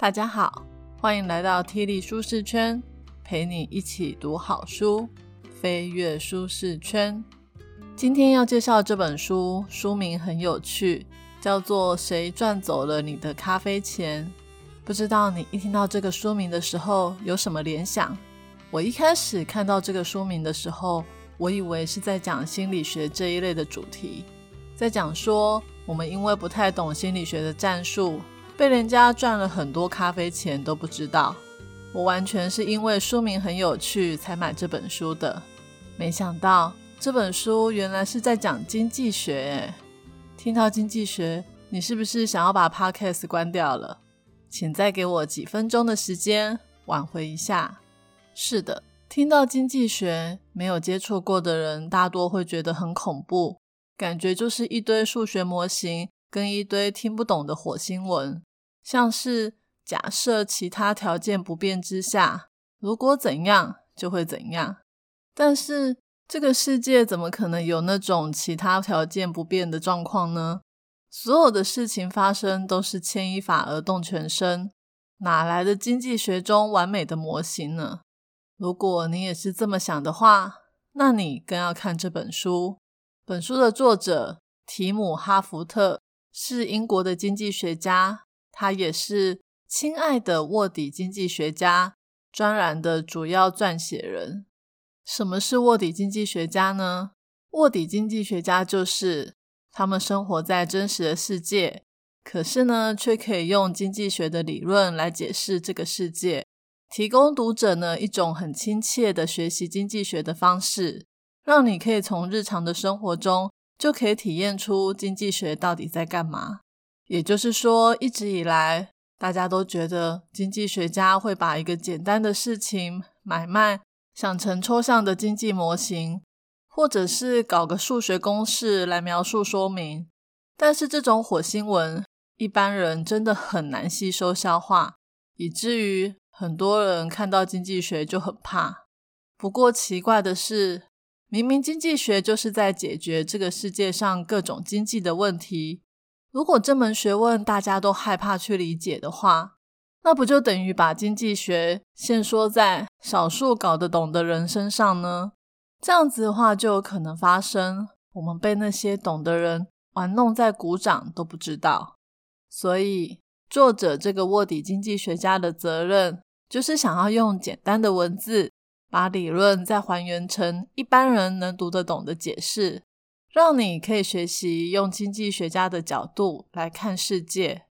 大家好，欢迎来到 T 力舒适圈，陪你一起读好书，飞跃舒适圈。今天要介绍这本书，书名很有趣，叫做《谁赚走了你的咖啡钱》。不知道你一听到这个书名的时候有什么联想？我一开始看到这个书名的时候，我以为是在讲心理学这一类的主题，在讲说我们因为不太懂心理学的战术，被人家赚了很多咖啡钱都不知道。我完全是因为书名很有趣才买这本书的，没想到这本书原来是在讲经济学。听到经济学，你是不是想要把 Podcast 关掉了？请再给我几分钟的时间，挽回一下。是的，听到经济学，没有接触过的人大多会觉得很恐怖，感觉就是一堆数学模型跟一堆听不懂的火星文，像是假设其他条件不变之下，如果怎样就会怎样。但是这个世界怎么可能有那种其他条件不变的状况呢？所有的事情发生都是牵一发而动全身，哪来的经济学中完美的模型呢？如果你也是这么想的话，那你更要看这本书。本书的作者提姆·哈福特是英国的经济学家，他也是《亲爱的卧底经济学家》专栏的主要撰写人。什么是卧底经济学家呢？卧底经济学家就是。他们生活在真实的世界，可是呢，却可以用经济学的理论来解释这个世界，提供读者呢一种很亲切的学习经济学的方式，让你可以从日常的生活中就可以体验出经济学到底在干嘛。也就是说，一直以来大家都觉得经济学家会把一个简单的事情买卖想成抽象的经济模型。或者是搞个数学公式来描述说明，但是这种火星文一般人真的很难吸收消化，以至于很多人看到经济学就很怕。不过奇怪的是，明明经济学就是在解决这个世界上各种经济的问题，如果这门学问大家都害怕去理解的话，那不就等于把经济学限缩在少数搞得懂的人身上呢？这样子的话，就有可能发生我们被那些懂的人玩弄在鼓掌都不知道。所以，作者这个卧底经济学家的责任，就是想要用简单的文字，把理论再还原成一般人能读得懂的解释，让你可以学习用经济学家的角度来看世界。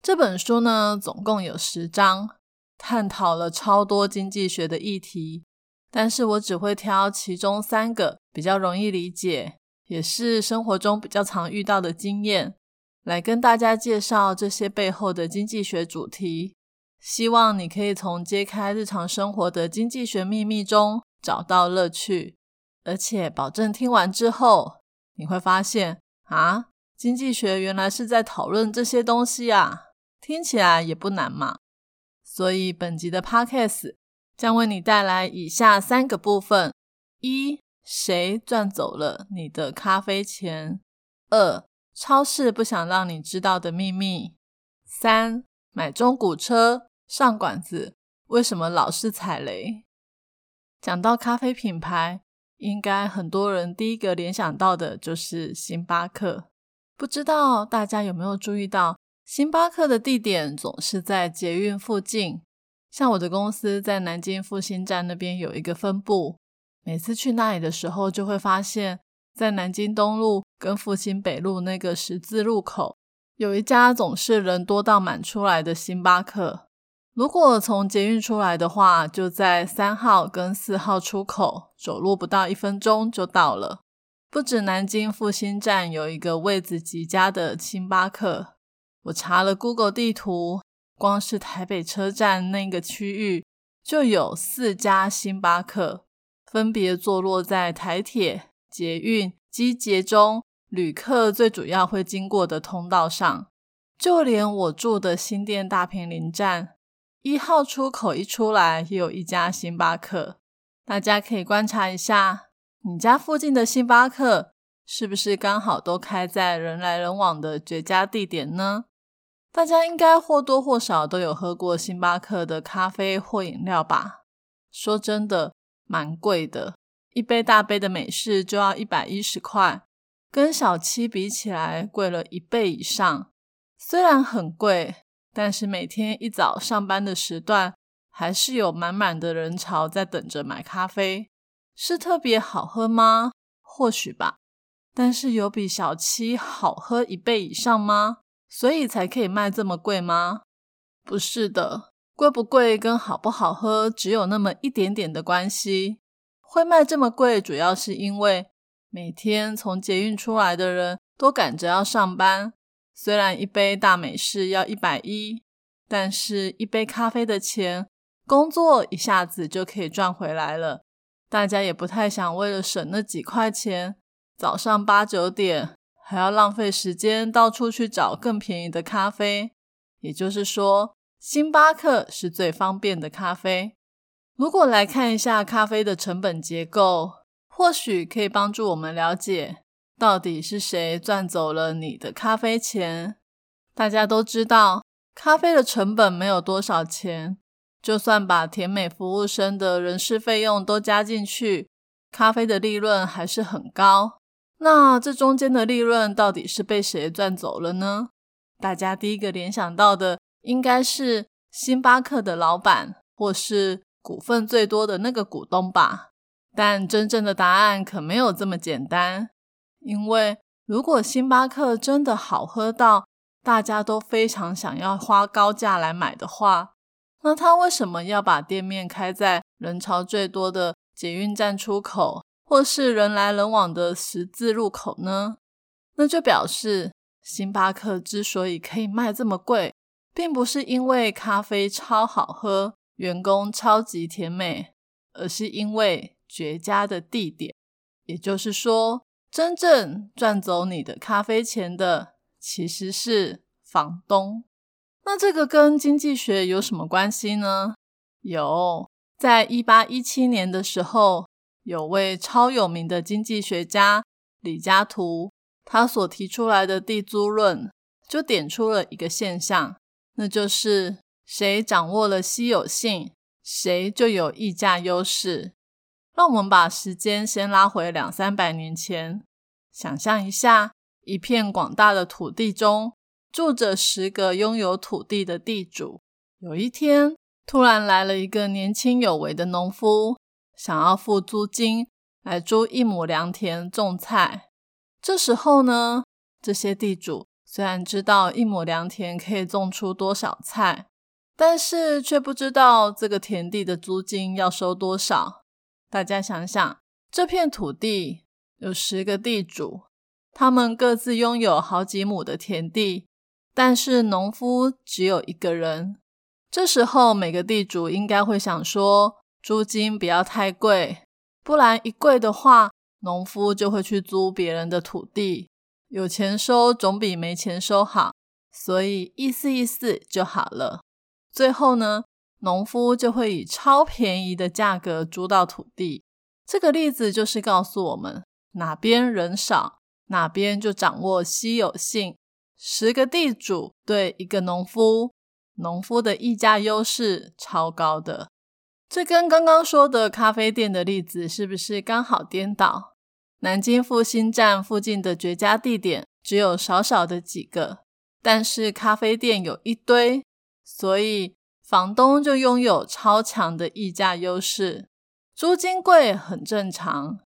这本书呢，总共有十章，探讨了超多经济学的议题。但是我只会挑其中三个比较容易理解，也是生活中比较常遇到的经验，来跟大家介绍这些背后的经济学主题。希望你可以从揭开日常生活的经济学秘密中找到乐趣，而且保证听完之后你会发现啊，经济学原来是在讨论这些东西啊，听起来也不难嘛。所以本集的 Podcast。将为你带来以下三个部分：一、谁赚走了你的咖啡钱；二、超市不想让你知道的秘密；三、买中古车上馆子为什么老是踩雷？讲到咖啡品牌，应该很多人第一个联想到的就是星巴克。不知道大家有没有注意到，星巴克的地点总是在捷运附近。像我的公司在南京复兴站那边有一个分部，每次去那里的时候，就会发现，在南京东路跟复兴北路那个十字路口，有一家总是人多到满出来的星巴克。如果从捷运出来的话，就在三号跟四号出口，走路不到一分钟就到了。不止南京复兴站有一个位子极佳的星巴克，我查了 Google 地图。光是台北车站那个区域就有四家星巴克，分别坐落在台铁、捷运、机捷中旅客最主要会经过的通道上。就连我住的新店大平林站一号出口一出来，也有一家星巴克。大家可以观察一下，你家附近的星巴克是不是刚好都开在人来人往的绝佳地点呢？大家应该或多或少都有喝过星巴克的咖啡或饮料吧？说真的，蛮贵的，一杯大杯的美式就要一百一十块，跟小七比起来贵了一倍以上。虽然很贵，但是每天一早上班的时段，还是有满满的人潮在等着买咖啡。是特别好喝吗？或许吧。但是有比小七好喝一倍以上吗？所以才可以卖这么贵吗？不是的，贵不贵跟好不好喝只有那么一点点的关系。会卖这么贵，主要是因为每天从捷运出来的人都赶着要上班。虽然一杯大美式要一百一，但是一杯咖啡的钱，工作一下子就可以赚回来了。大家也不太想为了省那几块钱，早上八九点。还要浪费时间到处去找更便宜的咖啡，也就是说，星巴克是最方便的咖啡。如果来看一下咖啡的成本结构，或许可以帮助我们了解到底是谁赚走了你的咖啡钱。大家都知道，咖啡的成本没有多少钱，就算把甜美服务生的人事费用都加进去，咖啡的利润还是很高。那这中间的利润到底是被谁赚走了呢？大家第一个联想到的应该是星巴克的老板，或是股份最多的那个股东吧。但真正的答案可没有这么简单，因为如果星巴克真的好喝到大家都非常想要花高价来买的话，那他为什么要把店面开在人潮最多的捷运站出口？或是人来人往的十字路口呢？那就表示星巴克之所以可以卖这么贵，并不是因为咖啡超好喝、员工超级甜美，而是因为绝佳的地点。也就是说，真正赚走你的咖啡钱的其实是房东。那这个跟经济学有什么关系呢？有，在一八一七年的时候。有位超有名的经济学家李嘉图，他所提出来的地租论就点出了一个现象，那就是谁掌握了稀有性，谁就有溢价优势。让我们把时间先拉回两三百年前，想象一下，一片广大的土地中住着十个拥有土地的地主。有一天，突然来了一个年轻有为的农夫。想要付租金来租一亩良田种菜，这时候呢，这些地主虽然知道一亩良田可以种出多少菜，但是却不知道这个田地的租金要收多少。大家想想，这片土地有十个地主，他们各自拥有好几亩的田地，但是农夫只有一个人。这时候，每个地主应该会想说。租金不要太贵，不然一贵的话，农夫就会去租别人的土地，有钱收总比没钱收好，所以意思意思就好了。最后呢，农夫就会以超便宜的价格租到土地。这个例子就是告诉我们，哪边人少，哪边就掌握稀有性。十个地主对一个农夫，农夫的溢价优势超高的。这跟刚刚说的咖啡店的例子是不是刚好颠倒？南京复兴站附近的绝佳地点只有少少的几个，但是咖啡店有一堆，所以房东就拥有超强的溢价优势。租金贵很正常，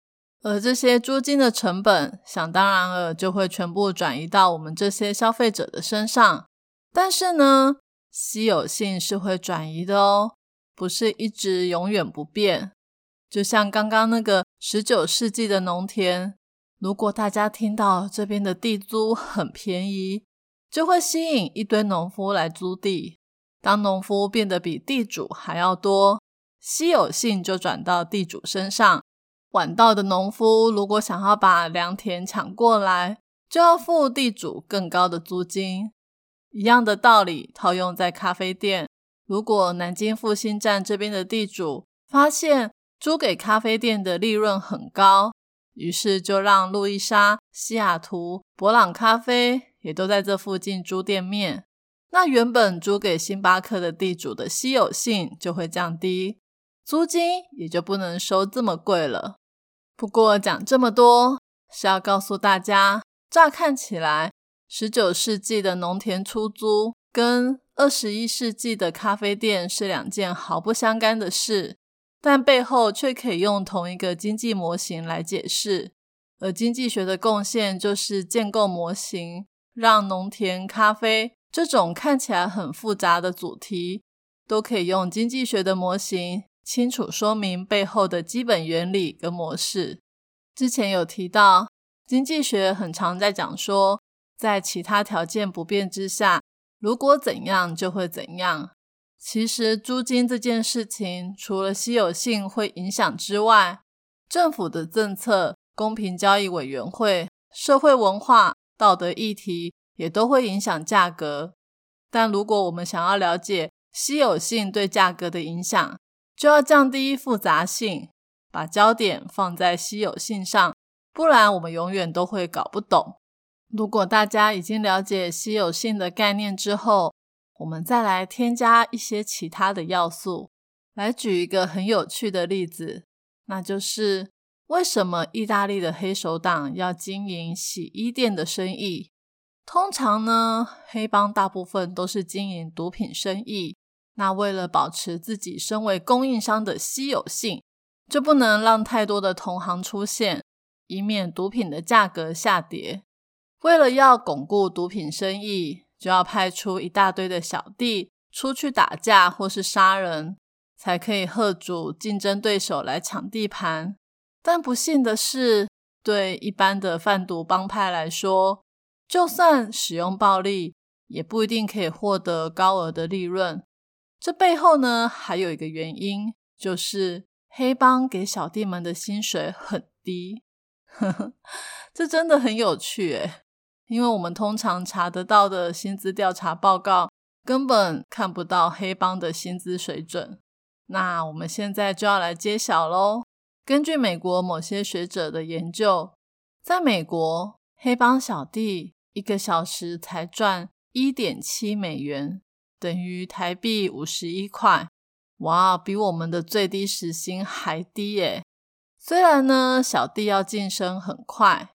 而这些租金的成本，想当然了就会全部转移到我们这些消费者的身上。但是呢，稀有性是会转移的哦。不是一直永远不变，就像刚刚那个十九世纪的农田，如果大家听到这边的地租很便宜，就会吸引一堆农夫来租地。当农夫变得比地主还要多，稀有性就转到地主身上。晚到的农夫如果想要把良田抢过来，就要付地主更高的租金。一样的道理套用在咖啡店。如果南京复兴站这边的地主发现租给咖啡店的利润很高，于是就让路易莎、西雅图、博朗咖啡也都在这附近租店面。那原本租给星巴克的地主的稀有性就会降低，租金也就不能收这么贵了。不过讲这么多是要告诉大家，乍看起来，十九世纪的农田出租跟二十一世纪的咖啡店是两件毫不相干的事，但背后却可以用同一个经济模型来解释。而经济学的贡献就是建构模型，让农田、咖啡这种看起来很复杂的主题，都可以用经济学的模型清楚说明背后的基本原理跟模式。之前有提到，经济学很常在讲说，在其他条件不变之下，如果怎样就会怎样。其实租金这件事情，除了稀有性会影响之外，政府的政策。公平交易委员会、社会文化、道德议题也都会影响价格。但如果我们想要了解稀有性对价格的影响，就要降低复杂性，把焦点放在稀有性上，不然我们永远都会搞不懂。如果大家已经了解稀有性的概念之后，我们再来添加一些其他的要素。来举一个很有趣的例子，那就是。为什么意大利的黑手党要经营洗衣店的生意？通常呢，黑帮大部分都是经营毒品生意。那为了保持自己身为供应商的稀有性，就不能让太多的同行出现，以免毒品的价格下跌。为了要巩固毒品生意，就要派出一大堆的小弟出去打架或是杀人，才可以喝阻竞争对手来抢地盘。但不幸的是，对一般的贩毒帮派来说，就算使用暴力，也不一定可以获得高额的利润。这背后呢，还有一个原因，就是黑帮给小弟们的薪水很低。这真的很有趣诶，因为我们通常查得到的薪资调查报告，根本看不到黑帮的薪资水准。那我们现在就要来揭晓喽。根据美国某些学者的研究，在美国，黑帮小弟一个小时才赚一点七美元，等于台币五十一块。哇，比我们的最低时薪还低耶！虽然呢，小弟要晋升很快，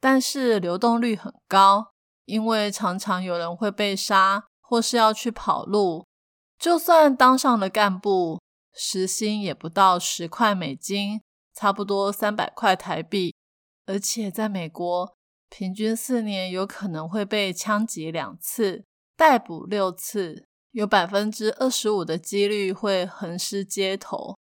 但是流动率很高，因为常常有人会被杀，或是要去跑路。就算当上了干部，时薪也不到十块美金。差不多三百块台币，而且在美国，平均四年有可能会被枪击两次、逮捕六次，有百分之二十五的几率会横尸街头。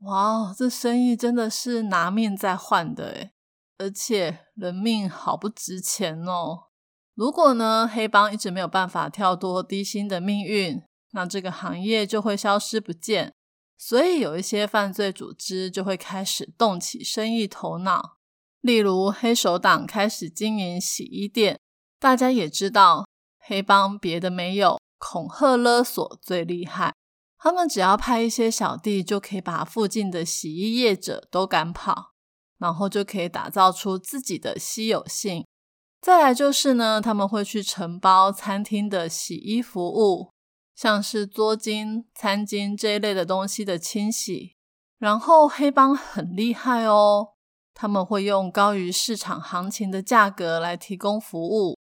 哇，这生意真的是拿命在换的诶而且人命好不值钱哦。如果呢，黑帮一直没有办法跳脱低薪的命运，那这个行业就会消失不见。所以有一些犯罪组织就会开始动起生意头脑，例如黑手党开始经营洗衣店。大家也知道，黑帮别的没有，恐吓勒索最厉害。他们只要派一些小弟，就可以把附近的洗衣业者都赶跑，然后就可以打造出自己的稀有性。再来就是呢，他们会去承包餐厅的洗衣服务。像是桌巾、餐巾这一类的东西的清洗，然后黑帮很厉害哦，他们会用高于市场行情的价格来提供服务。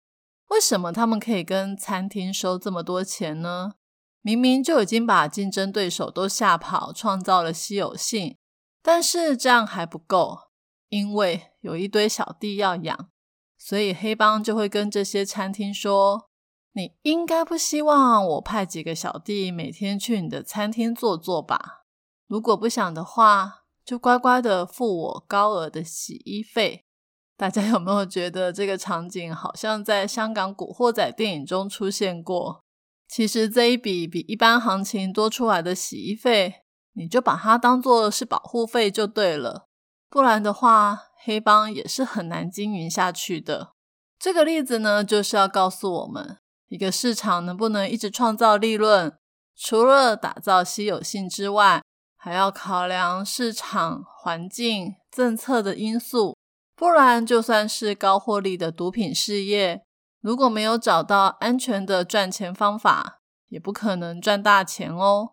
为什么他们可以跟餐厅收这么多钱呢？明明就已经把竞争对手都吓跑，创造了稀有性，但是这样还不够，因为有一堆小弟要养，所以黑帮就会跟这些餐厅说。你应该不希望我派几个小弟每天去你的餐厅坐坐吧？如果不想的话，就乖乖的付我高额的洗衣费。大家有没有觉得这个场景好像在香港古惑仔电影中出现过？其实这一笔比一般行情多出来的洗衣费，你就把它当做是保护费就对了。不然的话，黑帮也是很难经营下去的。这个例子呢，就是要告诉我们。一个市场能不能一直创造利润，除了打造稀有性之外，还要考量市场环境、政策的因素。不然，就算是高获利的毒品事业，如果没有找到安全的赚钱方法，也不可能赚大钱哦。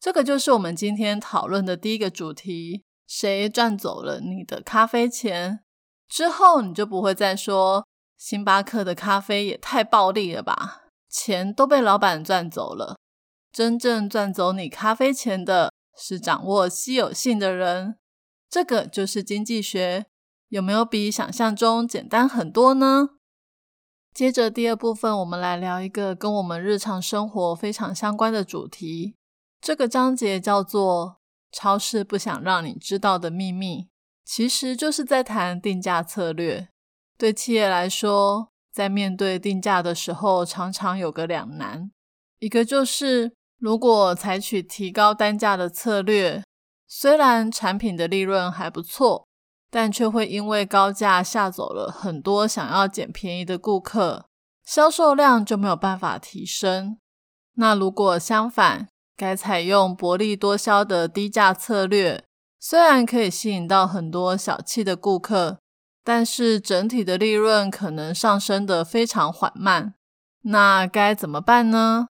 这个就是我们今天讨论的第一个主题：谁赚走了你的咖啡钱？之后你就不会再说星巴克的咖啡也太暴利了吧？钱都被老板赚走了。真正赚走你咖啡钱的是掌握稀有性的人。这个就是经济学，有没有比想象中简单很多呢？接着第二部分，我们来聊一个跟我们日常生活非常相关的主题。这个章节叫做“超市不想让你知道的秘密”，其实就是在谈定价策略。对企业来说，在面对定价的时候，常常有个两难：一个就是如果采取提高单价的策略，虽然产品的利润还不错，但却会因为高价吓走了很多想要捡便宜的顾客，销售量就没有办法提升。那如果相反，该采用薄利多销的低价策略，虽然可以吸引到很多小气的顾客，但是整体的利润可能上升得非常缓慢。那该怎么办呢？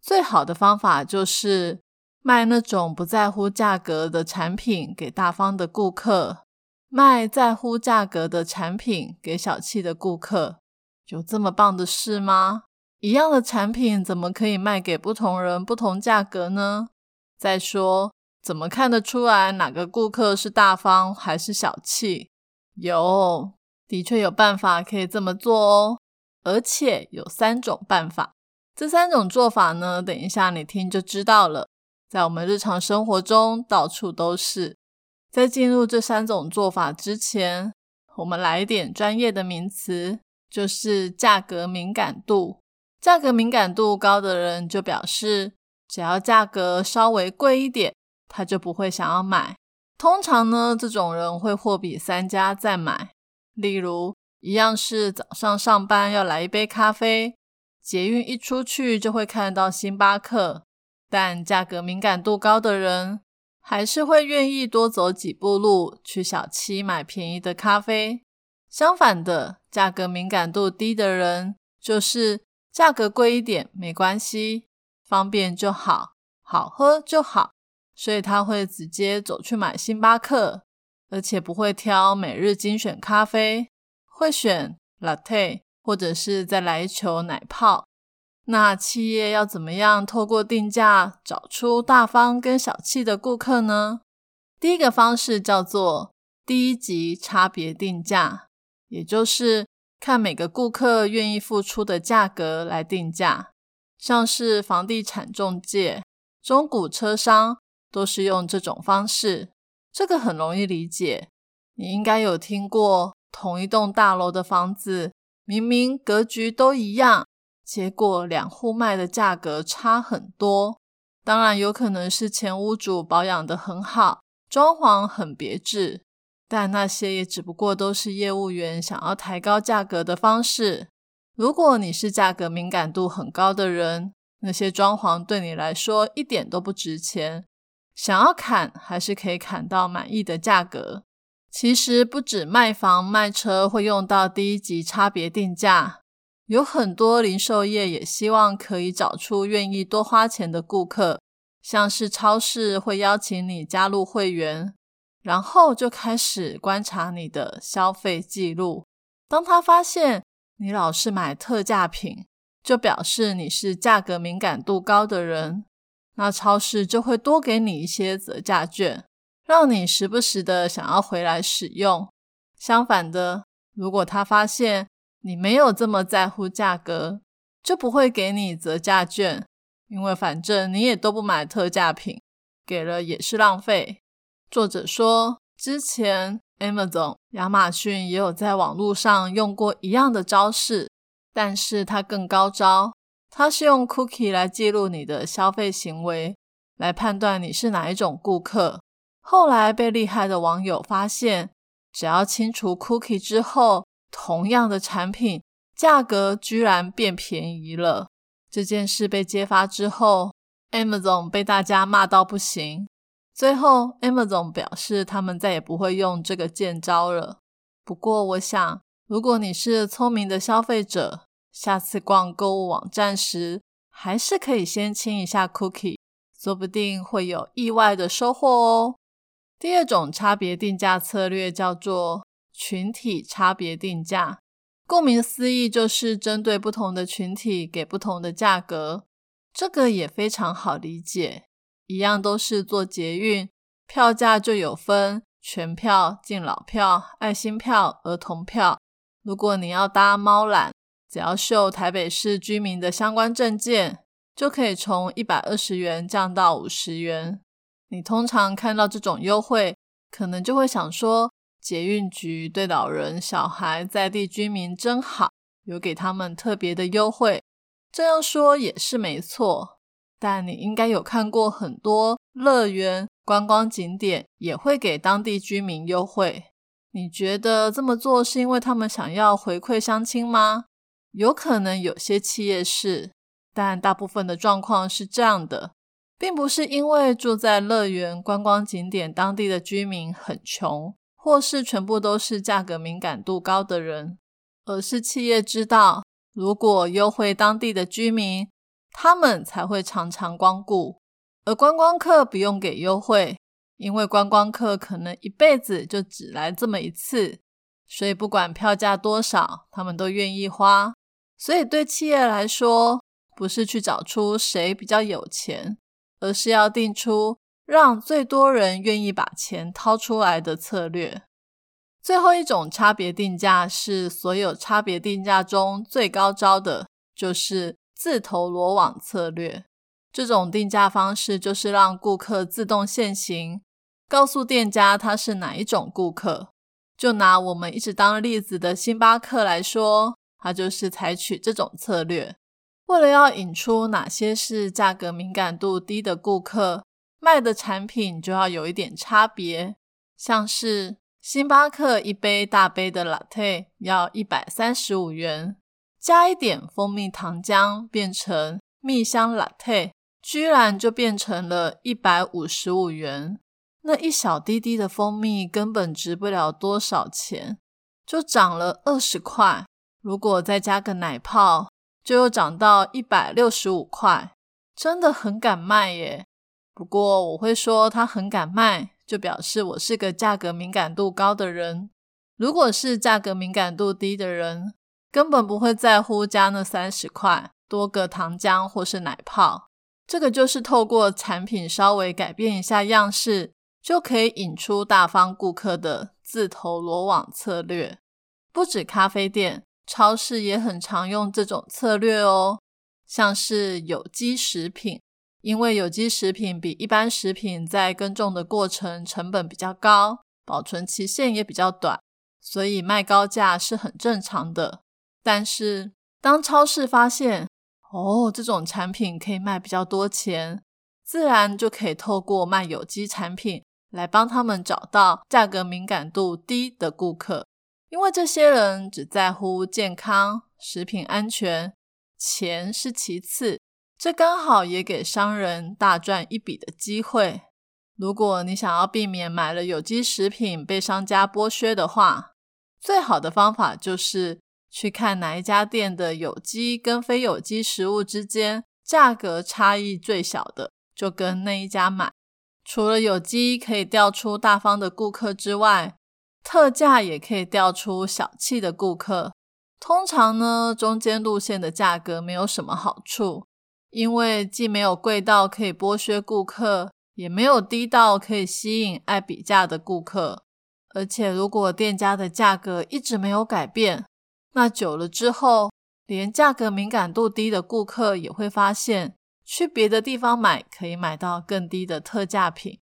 最好的方法就是卖那种不在乎价格的产品给大方的顾客，卖在乎价格的产品给小气的顾客。有这么棒的事吗？一样的产品怎么可以卖给不同人不同价格呢？再说，怎么看得出来哪个顾客是大方还是小气？有，的确有办法可以这么做哦，而且有三种办法。这三种做法呢，等一下你听就知道了。在我们日常生活中到处都是。在进入这三种做法之前，我们来一点专业的名词，就是价格敏感度。价格敏感度高的人，就表示只要价格稍微贵一点，他就不会想要买。通常呢，这种人会货比三家再买。例如，一样是早上上班要来一杯咖啡，捷运一出去就会看到星巴克，但价格敏感度高的人，还是会愿意多走几步路去小七买便宜的咖啡。相反的，价格敏感度低的人，就是。价格贵一点没关系，方便就好，好喝就好，所以他会直接走去买星巴克，而且不会挑每日精选咖啡，会选 latte 或者是再来一球奶泡。那企业要怎么样透过定价找出大方跟小气的顾客呢？第一个方式叫做低级差别定价，也就是。看每个顾客愿意付出的价格来定价，像是房地产中介、中古车商都是用这种方式。这个很容易理解，你应该有听过同一栋大楼的房子，明明格局都一样，结果两户卖的价格差很多。当然有可能是前屋主保养的很好，装潢很别致。但那些也只不过都是业务员想要抬高价格的方式。如果你是价格敏感度很高的人，那些装潢对你来说一点都不值钱，想要砍还是可以砍到满意的价格。其实不止卖房卖车会用到低级差别定价，有很多零售业也希望可以找出愿意多花钱的顾客，像是超市会邀请你加入会员。然后就开始观察你的消费记录。当他发现你老是买特价品，就表示你是价格敏感度高的人。那超市就会多给你一些折价券，让你时不时的想要回来使用。相反的，如果他发现你没有这么在乎价格，就不会给你折价券，因为反正你也都不买特价品，给了也是浪费。作者说，之前 Amazon 亚马逊也有在网络上用过一样的招式，但是它更高招。它是用 cookie 来记录你的消费行为，来判断你是哪一种顾客。后来被厉害的网友发现，只要清除 cookie 之后，同样的产品价格居然变便宜了。这件事被揭发之后，Amazon 被大家骂到不行。最后，Amazon 表示他们再也不会用这个剑招了。不过，我想，如果你是聪明的消费者，下次逛购物网站时，还是可以先清一下 cookie，说不定会有意外的收获哦。第二种差别定价策略叫做群体差别定价，顾名思义，就是针对不同的群体给不同的价格。这个也非常好理解，一样都是做捷运，票价就有分全票、敬老票、爱心票、儿童票。如果你要搭猫缆，只要秀台北市居民的相关证件，就可以从一百二十元降到五十元。你通常看到这种优惠，可能就会想说，捷运局对老人、小孩、在地居民真好，有给他们特别的优惠。这样说也是没错，但你应该有看过很多乐园、观光景点也会给当地居民优惠。你觉得这么做是因为他们想要回馈乡亲吗？有可能有些企业是，但大部分的状况是这样的，并不是因为住在乐园、观光景点当地的居民很穷，或是全部都是价格敏感度高的人，而是企业知道。如果优惠当地的居民，他们才会常常光顾；而观光客不用给优惠，因为观光客可能一辈子就只来这么一次，所以不管票价多少，他们都愿意花。所以对企业来说，不是去找出谁比较有钱，而是要定出让最多人愿意把钱掏出来的策略。最后一种差别定价是所有差别定价中最高招的，就是自投罗网策略。这种定价方式就是让顾客自动现形，告诉店家他是哪一种顾客。就拿我们一直当例子的星巴克来说，它就是采取这种策略。为了要引出哪些是价格敏感度低的顾客，卖的产品就要有一点差别，像是。星巴克一杯大杯的 latte 要一百三十五元，加一点蜂蜜糖浆变成蜜香 latte，居然就变成了一百五十五元。那一小滴滴的蜂蜜根本值不了多少钱，就涨了二十块。如果再加个奶泡，就又涨到一百六十五块，真的很敢卖耶。不过我会说他很敢卖。就表示我是个价格敏感度高的人。如果是价格敏感度低的人，根本不会在乎加那三十块多个糖浆或是奶泡。这个就是透过产品稍微改变一下样式，就可以引出大方顾客的自投罗网策略。不止咖啡店，超市也很常用这种策略哦，像是有机食品。因为有机食品比一般食品在耕种的过程成本比较高，保存期限也比较短，所以卖高价是很正常的。但是当超市发现哦，这种产品可以卖比较多钱，自然就可以透过卖有机产品来帮他们找到价格敏感度低的顾客，因为这些人只在乎健康、食品安全，钱是其次。这刚好也给商人大赚一笔的机会。如果你想要避免买了有机食品被商家剥削的话，最好的方法就是去看哪一家店的有机跟非有机食物之间价格差异最小的，就跟那一家买。除了有机可以调出大方的顾客之外，特价也可以调出小气的顾客。通常呢，中间路线的价格没有什么好处。因为既没有贵到可以剥削顾客，也没有低到可以吸引爱比价的顾客。而且，如果店家的价格一直没有改变，那久了之后，连价格敏感度低的顾客也会发现，去别的地方买可以买到更低的特价品。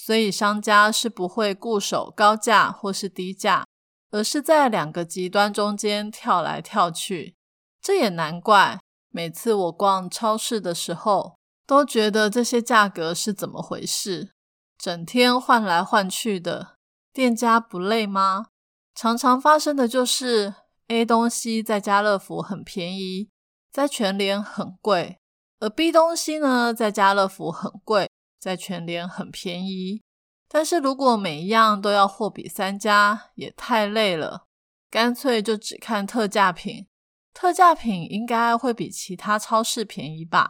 所以，商家是不会固守高价或是低价，而是在两个极端中间跳来跳去。这也难怪。每次我逛超市的时候，都觉得这些价格是怎么回事？整天换来换去的，店家不累吗？常常发生的就是 A 东西在家乐福很便宜，在全联很贵；而 B 东西呢，在家乐福很贵，在全联很便宜。但是如果每一样都要货比三家，也太累了，干脆就只看特价品。特价品应该会比其他超市便宜吧？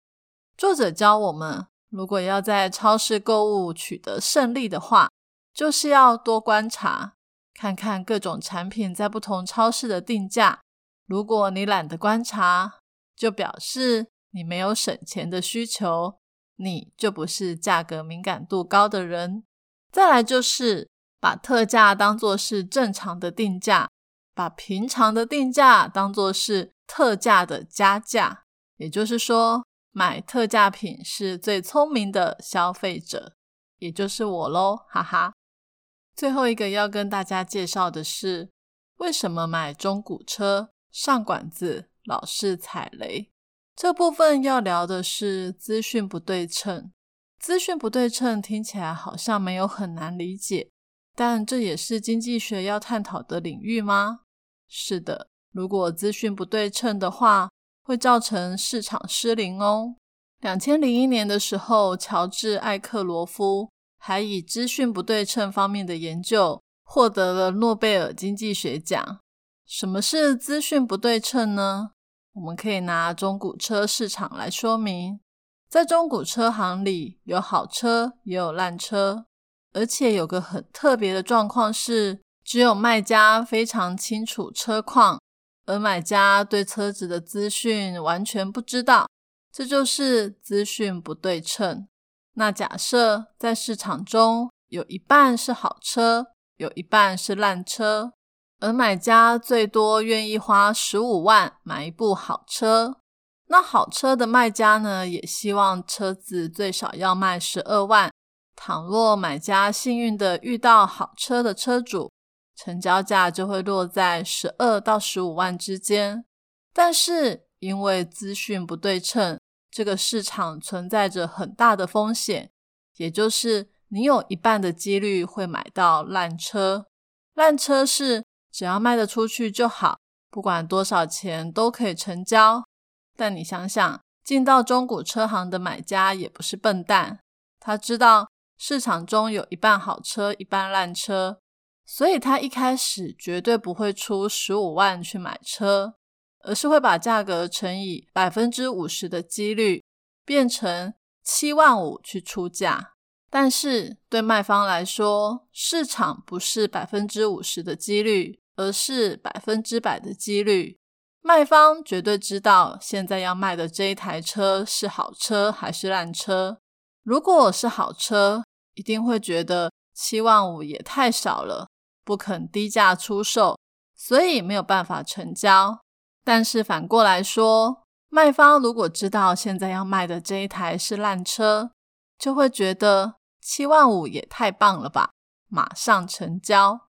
作者教我们，如果要在超市购物取得胜利的话，就是要多观察，看看各种产品在不同超市的定价。如果你懒得观察，就表示你没有省钱的需求，你就不是价格敏感度高的人。再来就是把特价当作是正常的定价，把平常的定价当作是特价的加价，也就是说。买特价品是最聪明的消费者，也就是我喽，哈哈。最后一个要跟大家介绍的是，为什么买中古车上馆子老是踩雷？这部分要聊的是资讯不对称。资讯不对称听起来好像没有很难理解，但这也是经济学要探讨的领域吗？是的，如果资讯不对称的话。会造成市场失灵哦。两千零一年的时候，乔治·艾克罗夫还以资讯不对称方面的研究获得了诺贝尔经济学奖。什么是资讯不对称呢？我们可以拿中古车市场来说明。在中古车行里，有好车也有烂车，而且有个很特别的状况是，只有卖家非常清楚车况。而买家对车子的资讯完全不知道，这就是资讯不对称。那假设在市场中有一半是好车，有一半是烂车，而买家最多愿意花十五万买一部好车，那好车的卖家呢，也希望车子最少要卖十二万。倘若买家幸运的遇到好车的车主，成交价就会落在十二到十五万之间，但是因为资讯不对称，这个市场存在着很大的风险，也就是你有一半的几率会买到烂车。烂车是只要卖得出去就好，不管多少钱都可以成交。但你想想，进到中古车行的买家也不是笨蛋，他知道市场中有一半好车，一半烂车。所以他一开始绝对不会出十五万去买车，而是会把价格乘以百分之五十的几率，变成七万五去出价。但是对卖方来说，市场不是百分之五十的几率，而是百分之百的几率。卖方绝对知道现在要卖的这一台车是好车还是烂车。如果是好车，一定会觉得七万五也太少了。不肯低价出售，所以没有办法成交。但是反过来说，卖方如果知道现在要卖的这一台是烂车，就会觉得七万五也太棒了吧，马上成交。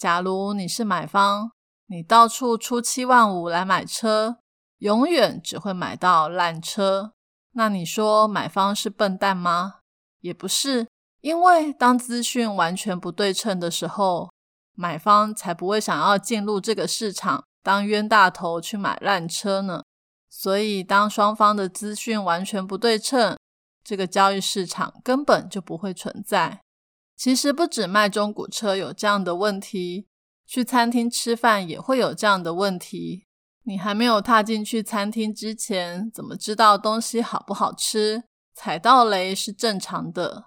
假如你是买方，你到处出七万五来买车，永远只会买到烂车。那你说买方是笨蛋吗？也不是，因为当资讯完全不对称的时候。买方才不会想要进入这个市场当冤大头去买烂车呢。所以，当双方的资讯完全不对称，这个交易市场根本就不会存在。其实，不止卖中古车有这样的问题，去餐厅吃饭也会有这样的问题。你还没有踏进去餐厅之前，怎么知道东西好不好吃？踩到雷是正常的。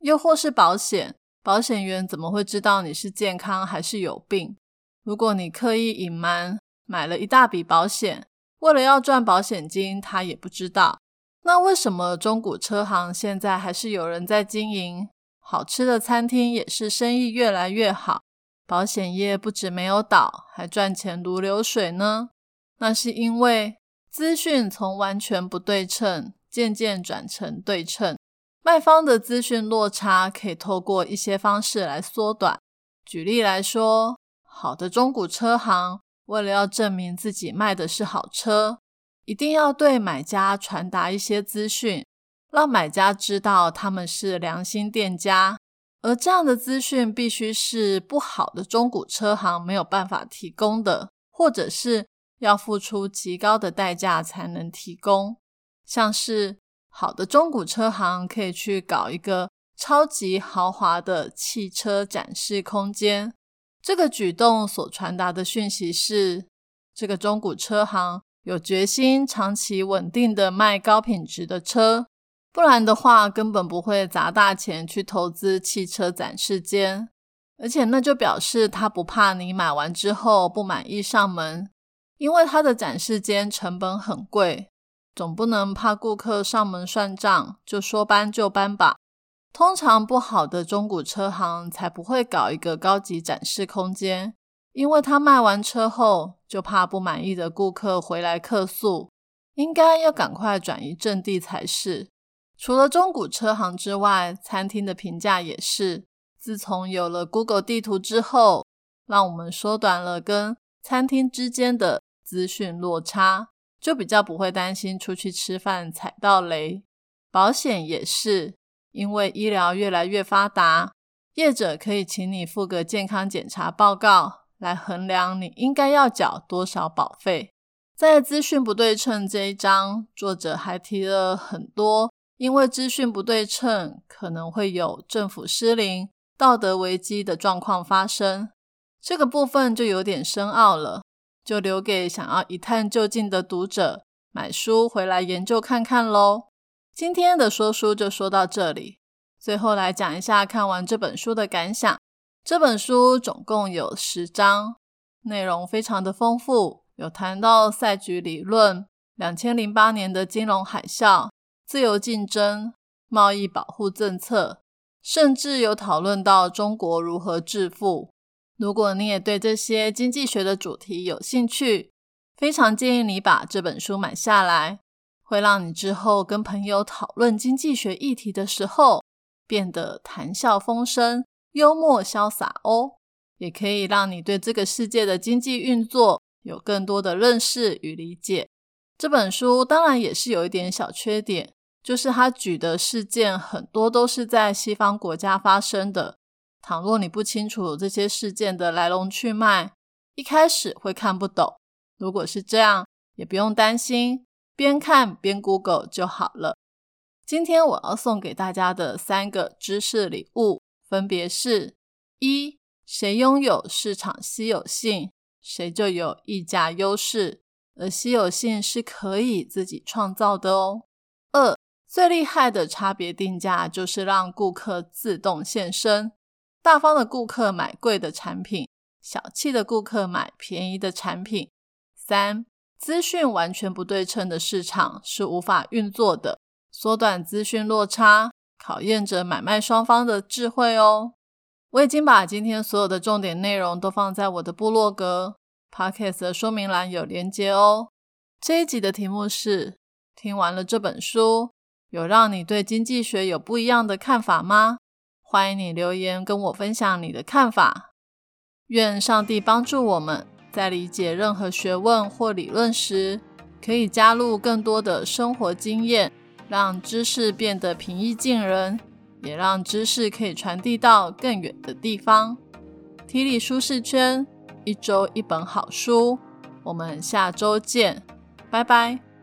又或是保险。保险员怎么会知道你是健康还是有病？如果你刻意隐瞒，买了一大笔保险，为了要赚保险金，他也不知道。那为什么中古车行现在还是有人在经营？好吃的餐厅也是生意越来越好，保险业不止没有倒，还赚钱如流水呢？那是因为资讯从完全不对称，渐渐转成对称。卖方的资讯落差可以透过一些方式来缩短。举例来说，好的中古车行为了要证明自己卖的是好车，一定要对买家传达一些资讯，让买家知道他们是良心店家。而这样的资讯必须是不好的中古车行没有办法提供的，或者是要付出极高的代价才能提供，像是。好的中古车行可以去搞一个超级豪华的汽车展示空间。这个举动所传达的讯息是：这个中古车行有决心长期稳定的卖高品质的车，不然的话根本不会砸大钱去投资汽车展示间。而且那就表示他不怕你买完之后不满意上门，因为他的展示间成本很贵，总不能怕顾客上门算账就说搬就搬吧。通常不好的中古车行才不会搞一个高级展示空间，因为他卖完车后就怕不满意的顾客回来客诉，应该要赶快转移阵地才是。除了中古车行之外，餐厅的评价也是。自从有了 Google 地图之后，让我们缩短了跟餐厅之间的资讯落差，就比较不会担心出去吃饭踩到雷。保险也是。因为医疗越来越发达，业者可以请你付个健康检查报告，来衡量你应该要缴多少保费。在资讯不对称这一章，作者还提了很多，因为资讯不对称可能会有政府失灵、道德危机的状况发生。这个部分就有点深奥了，就留给想要一探究竟的读者买书回来研究看看喽。今天的说书就说到这里，最后来讲一下看完这本书的感想。这本书总共有十章，内容非常的丰富，有谈到赛局理论、两千零八年的金融海啸、自由竞争、贸易保护政策，甚至有讨论到中国如何致富。如果你也对这些经济学的主题有兴趣，非常建议你把这本书买下来。会让你之后跟朋友讨论经济学议题的时候变得谈笑风生、幽默潇洒哦，也可以让你对这个世界的经济运作有更多的认识与理解。这本书当然也是有一点小缺点，就是他举的事件很多都是在西方国家发生的。倘若你不清楚这些事件的来龙去脉，一开始会看不懂。如果是这样，也不用担心。边看边 Google 就好了。今天我要送给大家的三个知识礼物，分别是：一、谁拥有市场稀有性，谁就有溢价优势，而稀有性是可以自己创造的哦。二、最厉害的差别定价就是让顾客自动现身，大方的顾客买贵的产品，小气的顾客买便宜的产品。三。资讯完全不对称的市场是无法运作的，缩短资讯落差，考验着买卖双方的智慧哦。我已经把今天所有的重点内容都放在我的部落格 podcast 的说明栏有连接哦。这一集的题目是：听完了这本书，有让你对经济学有不一样的看法吗？欢迎你留言跟我分享你的看法。愿上帝帮助我们。在理解任何学问或理论时，可以加入更多的生活经验，让知识变得平易近人，也让知识可以传递到更远的地方。体力舒适圈，一周一本好书，我们下周见，拜拜。